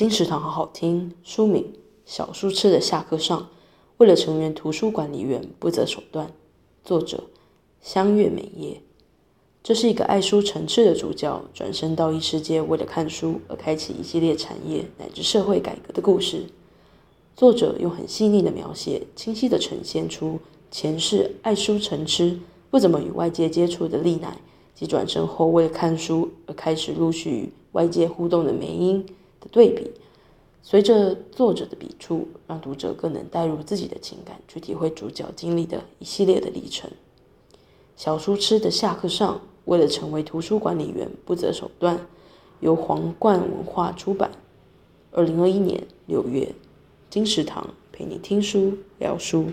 金石堂好好听。书名：小书痴的下课上，为了成为图书管理员不择手段。作者：香月美叶。这是一个爱书成痴的主角，转身到异世界，为了看书而开启一系列产业乃至社会改革的故事。作者用很细腻的描写，清晰地呈现出前世爱书成痴、不怎么与外界接触的丽乃，及转身后为了看书而开始陆续与外界互动的梅英的对比。随着作者的笔触，让读者更能带入自己的情感，去体会主角经历的一系列的历程。小书痴的下课上，为了成为图书管理员不择手段。由皇冠文化出版，二零二一年六月。金石堂陪你听书聊书。